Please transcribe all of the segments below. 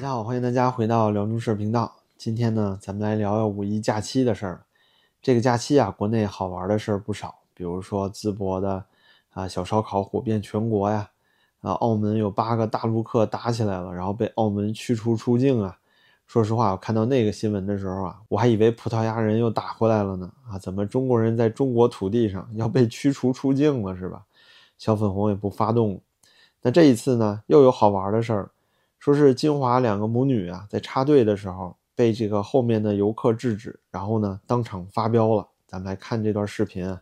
大家好，欢迎大家回到辽中社频道。今天呢，咱们来聊聊五一假期的事儿。这个假期啊，国内好玩的事儿不少，比如说淄博的啊小烧烤火遍全国呀，啊澳门有八个大陆客打起来了，然后被澳门驱逐出境啊。说实话，我看到那个新闻的时候啊，我还以为葡萄牙人又打回来了呢。啊，怎么中国人在中国土地上要被驱逐出境了是吧？小粉红也不发动。那这一次呢，又有好玩的事儿。说是金华两个母女啊，在插队的时候被这个后面的游客制止，然后呢当场发飙了。咱们来看这段视频啊。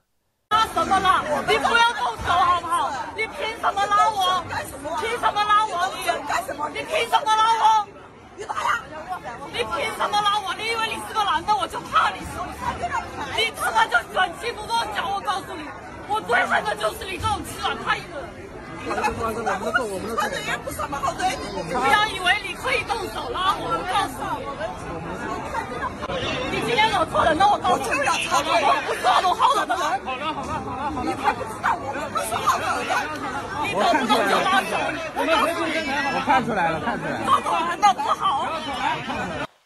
拉什么拉？你不要动手好不好？你凭什么拉我？凭什么拉我？你干什么？你凭什么拉我？你打呀！你凭什么拉我？你以为你是个男的我就怕你？你他妈就喜欢欺负弱小！我告诉你，我最恨的就是你这种欺软怕硬的人。不要以为你可以动手拉我，我告诉你，你今天惹错人了，我告诉你，我不是那种好人的人。好了好了好了好了，你还不知道我们不是好人，你动不动就拉手，我告诉你，我看出来了看出来了，这种人的不好。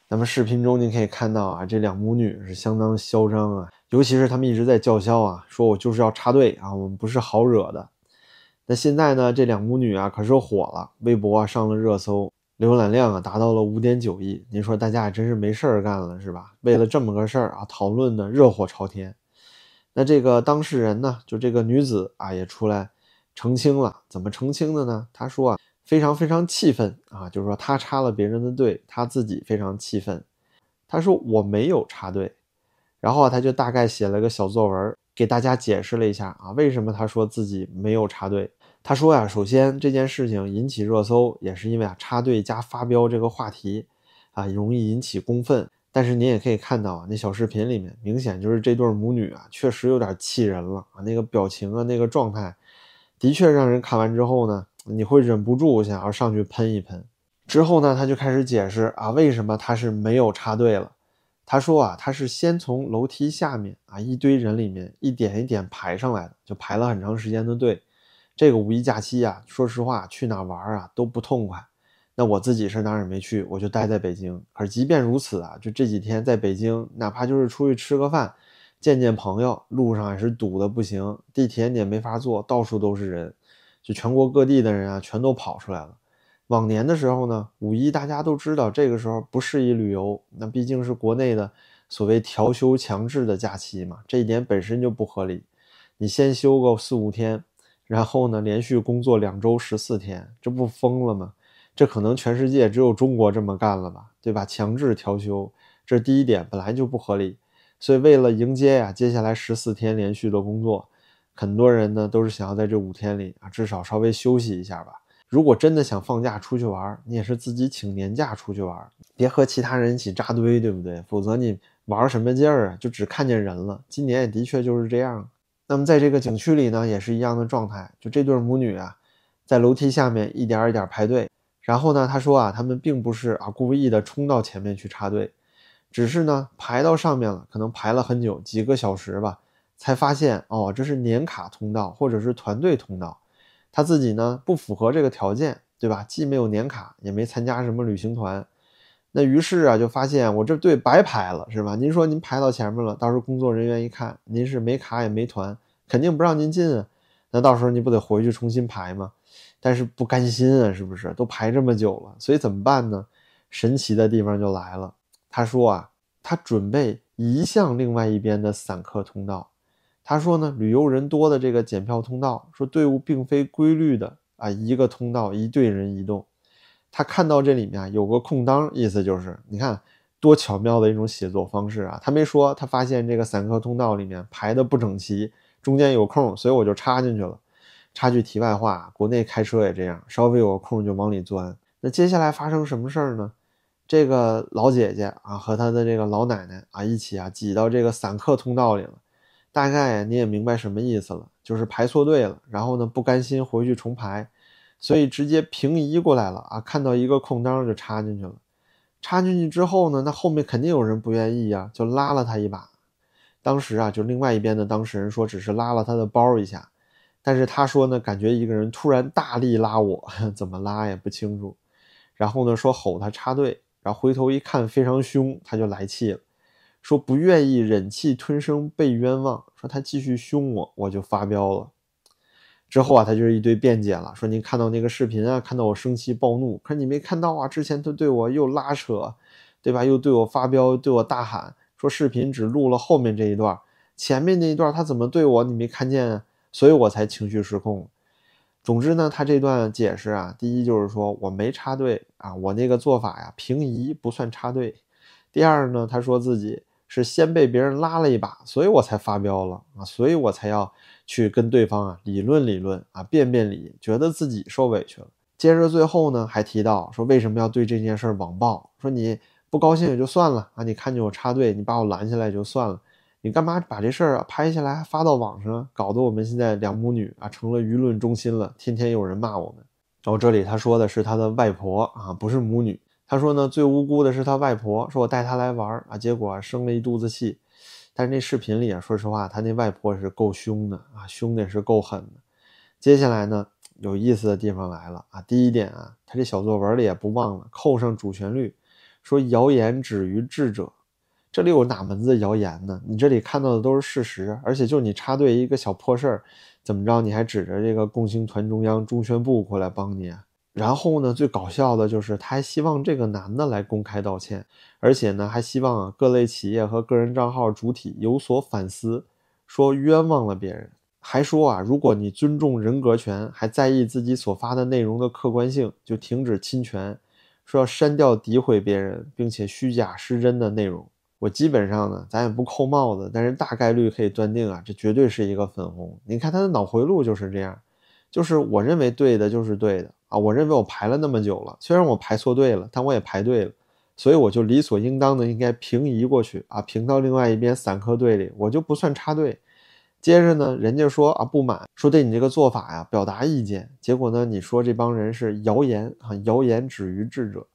那么视频中您可以看到啊，这两母女是相当嚣张啊，尤其是他们一直在叫嚣啊，说我就是要插队啊，我们不是好惹的。那现在呢？这两母女啊，可是火了，微博啊上了热搜，浏览量啊达到了五点九亿。您说大家也真是没事儿干了是吧？为了这么个事儿啊，讨论的热火朝天。那这个当事人呢，就这个女子啊，也出来澄清了。怎么澄清的呢？她说啊，非常非常气愤啊，就是说她插了别人的队，她自己非常气愤。她说我没有插队，然后啊，她就大概写了个小作文。给大家解释了一下啊，为什么他说自己没有插队？他说呀，首先这件事情引起热搜，也是因为啊插队加发飙这个话题啊容易引起公愤。但是您也可以看到啊，那小视频里面明显就是这对母女啊，确实有点气人了啊，那个表情啊，那个状态，的确让人看完之后呢，你会忍不住想要上去喷一喷。之后呢，他就开始解释啊，为什么他是没有插队了。他说啊，他是先从楼梯下面啊一堆人里面一点一点排上来的，就排了很长时间的队。这个五一假期啊，说实话去哪玩啊都不痛快。那我自己是哪儿也没去，我就待在北京。可是即便如此啊，就这几天在北京，哪怕就是出去吃个饭、见见朋友，路上也是堵的不行，地铁也没法坐，到处都是人，就全国各地的人啊，全都跑出来了。往年的时候呢，五一大家都知道这个时候不适宜旅游，那毕竟是国内的所谓调休强制的假期嘛，这一点本身就不合理。你先休个四五天，然后呢连续工作两周十四天，这不疯了吗？这可能全世界只有中国这么干了吧，对吧？强制调休，这是第一点，本来就不合理。所以为了迎接呀接下来十四天连续的工作，很多人呢都是想要在这五天里啊至少稍微休息一下吧。如果真的想放假出去玩，你也是自己请年假出去玩，别和其他人一起扎堆，对不对？否则你玩什么劲儿啊？就只看见人了。今年也的确就是这样。那么在这个景区里呢，也是一样的状态。就这对母女啊，在楼梯下面一点一点排队。然后呢，他说啊，他们并不是啊故意的冲到前面去插队，只是呢排到上面了，可能排了很久，几个小时吧，才发现哦，这是年卡通道或者是团队通道。他自己呢不符合这个条件，对吧？既没有年卡，也没参加什么旅行团，那于是啊就发现我这队白排了，是吧？您说您排到前面了，到时候工作人员一看您是没卡也没团，肯定不让您进啊。那到时候你不得回去重新排吗？但是不甘心啊，是不是？都排这么久了，所以怎么办呢？神奇的地方就来了，他说啊，他准备移向另外一边的散客通道。他说呢，旅游人多的这个检票通道，说队伍并非规律的啊，一个通道一队人移动。他看到这里面有个空当，意思就是你看多巧妙的一种写作方式啊。他没说，他发现这个散客通道里面排的不整齐，中间有空，所以我就插进去了。插句题外话，国内开车也这样，稍微有空就往里钻。那接下来发生什么事儿呢？这个老姐姐啊和她的这个老奶奶啊一起啊挤到这个散客通道里了。大概你也明白什么意思了，就是排错队了，然后呢不甘心回去重排，所以直接平移过来了啊！看到一个空当就插进去了，插进去之后呢，那后面肯定有人不愿意呀，就拉了他一把。当时啊，就另外一边的当事人说只是拉了他的包一下，但是他说呢，感觉一个人突然大力拉我，怎么拉也不清楚。然后呢说吼他插队，然后回头一看非常凶，他就来气了，说不愿意忍气吞声被冤枉，说他继续凶我，我就发飙了。之后啊，他就是一堆辩解了，说您看到那个视频啊，看到我生气暴怒，可是你没看到啊，之前他对我又拉扯，对吧？又对我发飙，对我大喊，说视频只录了后面这一段，前面那一段他怎么对我，你没看见？所以我才情绪失控。总之呢，他这段解释啊，第一就是说我没插队啊，我那个做法呀，平移不算插队。第二呢，他说自己是先被别人拉了一把，所以我才发飙了啊，所以我才要。去跟对方啊理论理论啊辩辩理，觉得自己受委屈了。接着最后呢还提到说为什么要对这件事网暴？说你不高兴也就算了啊，你看见我插队，你把我拦下来就算了，你干嘛把这事儿啊拍下来发到网上，搞得我们现在两母女啊成了舆论中心了，天天有人骂我们。然后这里他说的是他的外婆啊，不是母女。他说呢最无辜的是他外婆，说我带他来玩啊，结果生了一肚子气。但是那视频里啊，说实话，他那外婆是够凶的啊，凶的是够狠的。接下来呢，有意思的地方来了啊。第一点啊，他这小作文里也不忘了扣上主旋律，说谣言止于智者。这里有哪门子谣言呢？你这里看到的都是事实，而且就你插队一个小破事儿，怎么着你还指着这个共青团中央中宣部过来帮你啊？然后呢，最搞笑的就是他还希望这个男的来公开道歉，而且呢，还希望啊各类企业和个人账号主体有所反思，说冤枉了别人，还说啊，如果你尊重人格权，还在意自己所发的内容的客观性，就停止侵权，说要删掉诋毁别人并且虚假失真的内容。我基本上呢，咱也不扣帽子，但是大概率可以断定啊，这绝对是一个粉红。你看他的脑回路就是这样，就是我认为对的就是对的。啊，我认为我排了那么久了，虽然我排错队了，但我也排队了，所以我就理所应当的应该平移过去啊，平到另外一边散客队里，我就不算插队。接着呢，人家说啊不满，说对你这个做法呀表达意见。结果呢，你说这帮人是谣言啊，谣言止于智者，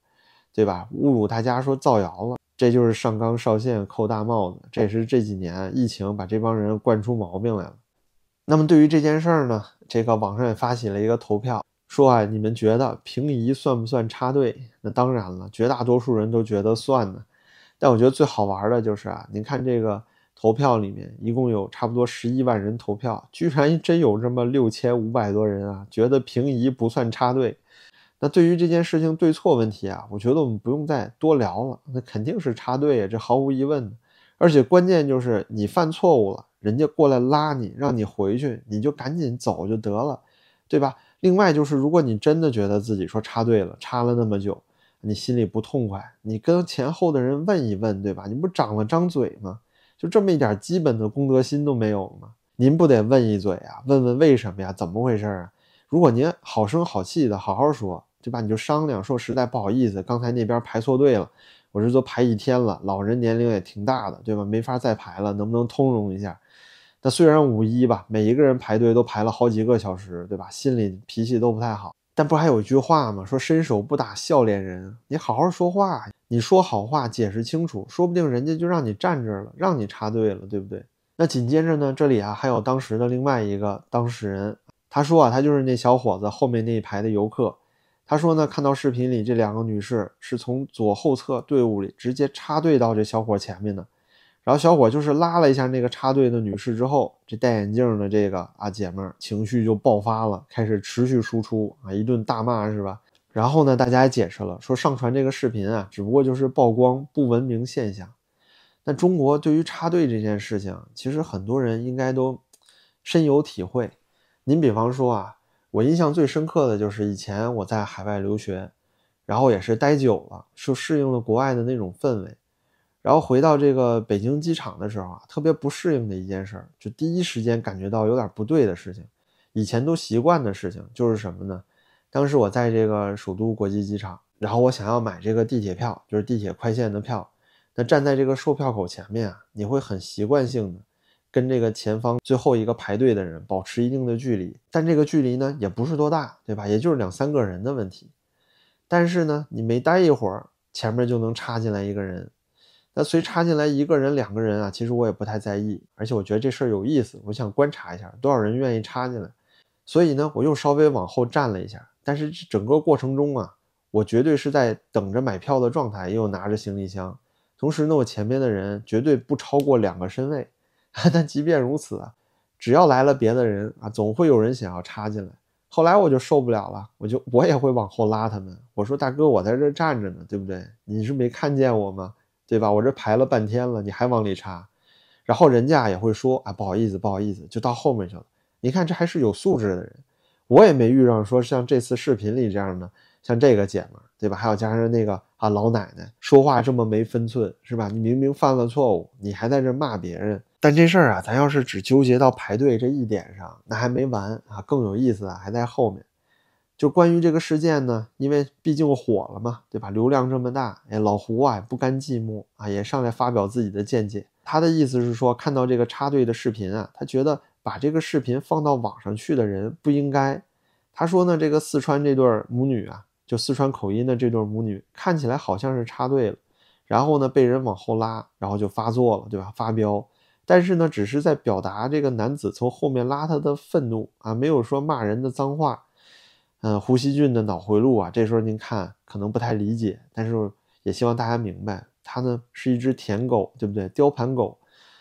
对吧？侮辱大家说造谣了，这就是上纲上线扣大帽子。这也是这几年疫情把这帮人惯出毛病来了。那么对于这件事儿呢，这个网上也发起了一个投票。说啊，你们觉得平移算不算插队？那当然了，绝大多数人都觉得算呢。但我觉得最好玩的就是啊，您看这个投票里面，一共有差不多十一万人投票，居然真有这么六千五百多人啊，觉得平移不算插队。那对于这件事情对错问题啊，我觉得我们不用再多聊了，那肯定是插队呀，这毫无疑问。而且关键就是你犯错误了，人家过来拉你，让你回去，你就赶紧走就得了，对吧？另外就是，如果你真的觉得自己说插队了，插了那么久，你心里不痛快，你跟前后的人问一问，对吧？你不长了张嘴吗？就这么一点基本的公德心都没有吗？您不得问一嘴啊？问问为什么呀？怎么回事啊？如果您好声好气的好好说，对吧？你就商量说，实在不好意思，刚才那边排错队了，我这都排一天了，老人年龄也挺大的，对吧？没法再排了，能不能通融一下？那虽然五一吧，每一个人排队都排了好几个小时，对吧？心里脾气都不太好。但不还有一句话吗？说伸手不打笑脸人。你好好说话，你说好话，解释清楚，说不定人家就让你站这儿了，让你插队了，对不对？那紧接着呢，这里啊还有当时的另外一个当事人，他说啊，他就是那小伙子后面那一排的游客。他说呢，看到视频里这两个女士是从左后侧队伍里直接插队到这小伙前面的。然后小伙就是拉了一下那个插队的女士之后，这戴眼镜的这个啊姐们儿情绪就爆发了，开始持续输出啊一顿大骂是吧？然后呢，大家也解释了，说上传这个视频啊，只不过就是曝光不文明现象。那中国对于插队这件事情，其实很多人应该都深有体会。您比方说啊，我印象最深刻的就是以前我在海外留学，然后也是待久了，就适应了国外的那种氛围。然后回到这个北京机场的时候啊，特别不适应的一件事，就第一时间感觉到有点不对的事情。以前都习惯的事情就是什么呢？当时我在这个首都国际机场，然后我想要买这个地铁票，就是地铁快线的票。那站在这个售票口前面啊，你会很习惯性的跟这个前方最后一个排队的人保持一定的距离，但这个距离呢也不是多大，对吧？也就是两三个人的问题。但是呢，你没待一会儿，前面就能插进来一个人。那随插进来一个人、两个人啊，其实我也不太在意，而且我觉得这事儿有意思，我想观察一下多少人愿意插进来。所以呢，我又稍微往后站了一下。但是整个过程中啊，我绝对是在等着买票的状态，又拿着行李箱。同时呢，我前面的人绝对不超过两个身位。但即便如此啊，只要来了别的人啊，总会有人想要插进来。后来我就受不了了，我就我也会往后拉他们。我说大哥，我在这站着呢，对不对？你是没看见我吗？对吧？我这排了半天了，你还往里插。然后人家也会说啊，不好意思，不好意思，就到后面去了。你看这还是有素质的人，我也没遇上说像这次视频里这样的，像这个姐们，对吧？还有加上那个啊老奶奶，说话这么没分寸，是吧？你明明犯了错误，你还在这骂别人。但这事儿啊，咱要是只纠结到排队这一点上，那还没完啊！更有意思啊，还在后面。就关于这个事件呢，因为毕竟火了嘛，对吧？流量这么大，哎，老胡啊不甘寂寞啊，也上来发表自己的见解。他的意思是说，看到这个插队的视频啊，他觉得把这个视频放到网上去的人不应该。他说呢，这个四川这对母女啊，就四川口音的这对母女，看起来好像是插队了，然后呢被人往后拉，然后就发作了，对吧？发飙。但是呢，只是在表达这个男子从后面拉他的愤怒啊，没有说骂人的脏话。嗯，胡锡进的脑回路啊，这时候您看可能不太理解，但是也希望大家明白，他呢是一只舔狗，对不对？雕盘狗，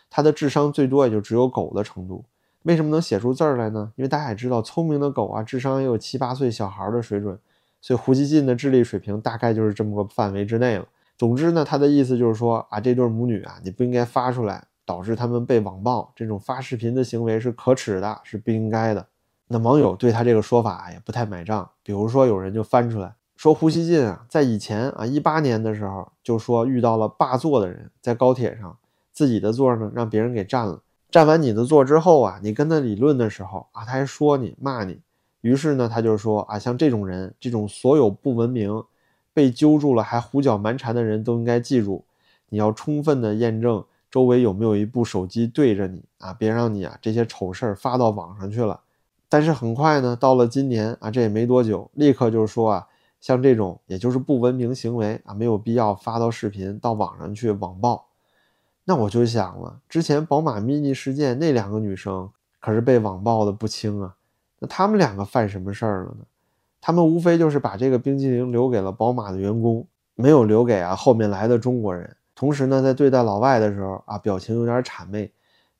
他的智商最多也就只有狗的程度。为什么能写出字儿来呢？因为大家也知道，聪明的狗啊，智商也有七八岁小孩的水准，所以胡锡进的智力水平大概就是这么个范围之内了。总之呢，他的意思就是说啊，这对母女啊，你不应该发出来。导致他们被网暴，这种发视频的行为是可耻的，是不应该的。那网友对他这个说法也不太买账。比如说，有人就翻出来说，胡锡进啊，在以前啊，一八年的时候就说遇到了霸座的人，在高铁上自己的座呢让别人给占了，占完你的座之后啊，你跟他理论的时候啊，他还说你骂你。于是呢，他就说啊，像这种人，这种所有不文明、被揪住了还胡搅蛮缠的人都应该记住，你要充分的验证。周围有没有一部手机对着你啊？别让你啊这些丑事儿发到网上去了。但是很快呢，到了今年啊，这也没多久，立刻就是说啊，像这种也就是不文明行为啊，没有必要发到视频到网上去网暴。那我就想了，之前宝马 mini 事件那两个女生可是被网暴的不轻啊。那他们两个犯什么事儿了呢？他们无非就是把这个冰激凌留给了宝马的员工，没有留给啊后面来的中国人。同时呢，在对待老外的时候啊，表情有点谄媚，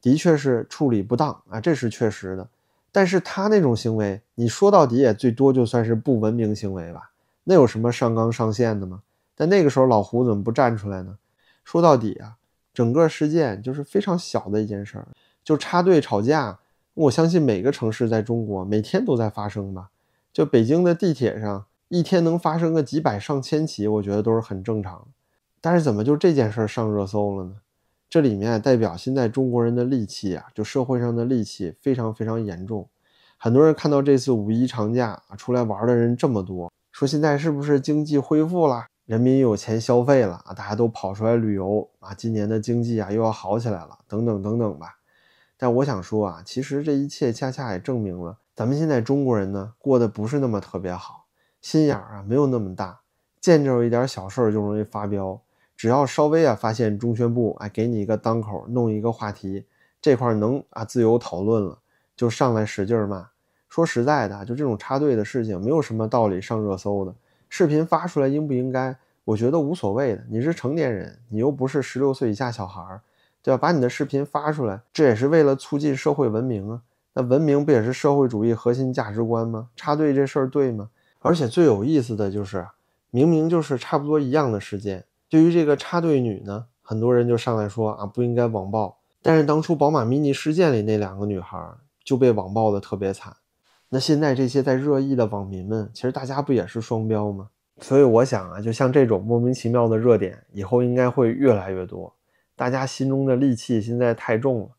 的确是处理不当啊，这是确实的。但是他那种行为，你说到底也最多就算是不文明行为吧？那有什么上纲上线的吗？但那个时候老胡怎么不站出来呢？说到底啊，整个事件就是非常小的一件事儿，就插队吵架，我相信每个城市在中国每天都在发生吧。就北京的地铁上，一天能发生个几百上千起，我觉得都是很正常。但是怎么就这件事上热搜了呢？这里面代表现在中国人的戾气啊，就社会上的戾气非常非常严重。很多人看到这次五一长假啊，出来玩的人这么多，说现在是不是经济恢复了，人民有钱消费了啊？大家都跑出来旅游啊，今年的经济啊又要好起来了，等等等等吧。但我想说啊，其实这一切恰恰也证明了，咱们现在中国人呢过得不是那么特别好，心眼儿啊没有那么大，见着一点小事儿就容易发飙。只要稍微啊发现中宣部哎给你一个当口，弄一个话题，这块能啊自由讨论了，就上来使劲骂。说实在的，就这种插队的事情，没有什么道理上热搜的。视频发出来应不应该？我觉得无所谓的。你是成年人，你又不是十六岁以下小孩儿，对吧？把你的视频发出来，这也是为了促进社会文明啊。那文明不也是社会主义核心价值观吗？插队这事儿对吗？而且最有意思的就是，明明就是差不多一样的时间。对于这个插队女呢，很多人就上来说啊，不应该网暴。但是当初宝马 mini 事件里那两个女孩就被网暴的特别惨。那现在这些在热议的网民们，其实大家不也是双标吗？所以我想啊，就像这种莫名其妙的热点，以后应该会越来越多。大家心中的戾气现在太重了。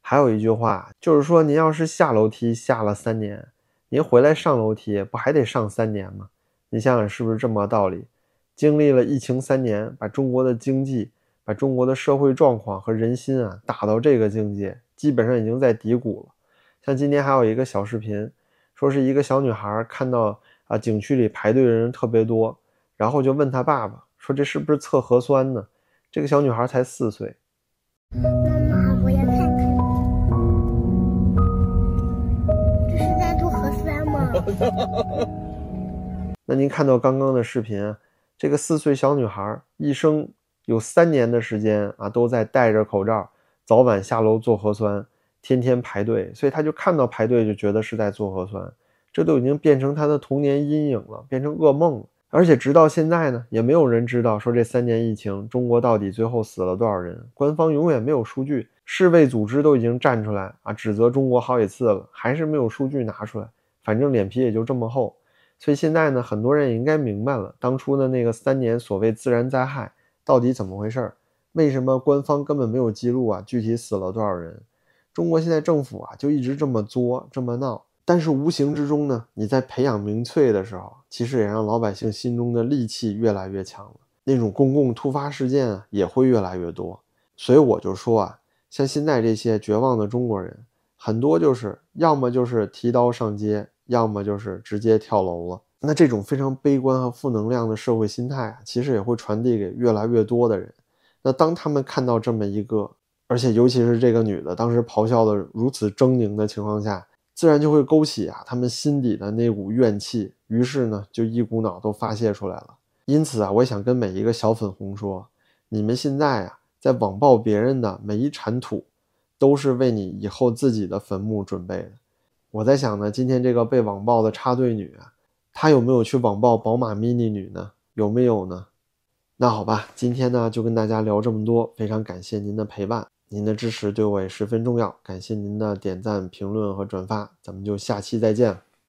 还有一句话就是说，您要是下楼梯下了三年，您回来上楼梯不还得上三年吗？你想想是不是这么个道理？经历了疫情三年，把中国的经济、把中国的社会状况和人心啊打到这个境界，基本上已经在低谷了。像今天还有一个小视频，说是一个小女孩看到啊景区里排队的人特别多，然后就问她爸爸说：“这是不是测核酸呢？”这个小女孩才四岁。妈妈，我要看看，这是在做核酸吗？那您看到刚刚的视频，这个四岁小女孩一生有三年的时间啊，都在戴着口罩，早晚下楼做核酸，天天排队，所以她就看到排队就觉得是在做核酸，这都已经变成她的童年阴影了，变成噩梦了。而且直到现在呢，也没有人知道说这三年疫情中国到底最后死了多少人，官方永远没有数据。世卫组织都已经站出来啊，指责中国好几次了，还是没有数据拿出来。反正脸皮也就这么厚。所以现在呢，很多人也应该明白了，当初的那个三年所谓自然灾害到底怎么回事儿？为什么官方根本没有记录啊？具体死了多少人？中国现在政府啊，就一直这么作，这么闹。但是无形之中呢，你在培养民粹的时候，其实也让老百姓心中的戾气越来越强了，那种公共突发事件啊也会越来越多。所以我就说啊，像现在这些绝望的中国人，很多就是要么就是提刀上街，要么就是直接跳楼了。那这种非常悲观和负能量的社会心态啊，其实也会传递给越来越多的人。那当他们看到这么一个，而且尤其是这个女的当时咆哮的如此狰狞的情况下，自然就会勾起啊他们心底的那股怨气，于是呢就一股脑都发泄出来了。因此啊，我想跟每一个小粉红说，你们现在啊在网暴别人的每一铲土，都是为你以后自己的坟墓准备的。我在想呢，今天这个被网暴的插队女，她有没有去网暴宝马 mini 女呢？有没有呢？那好吧，今天呢就跟大家聊这么多，非常感谢您的陪伴。您的支持对我也十分重要，感谢您的点赞、评论和转发，咱们就下期再见。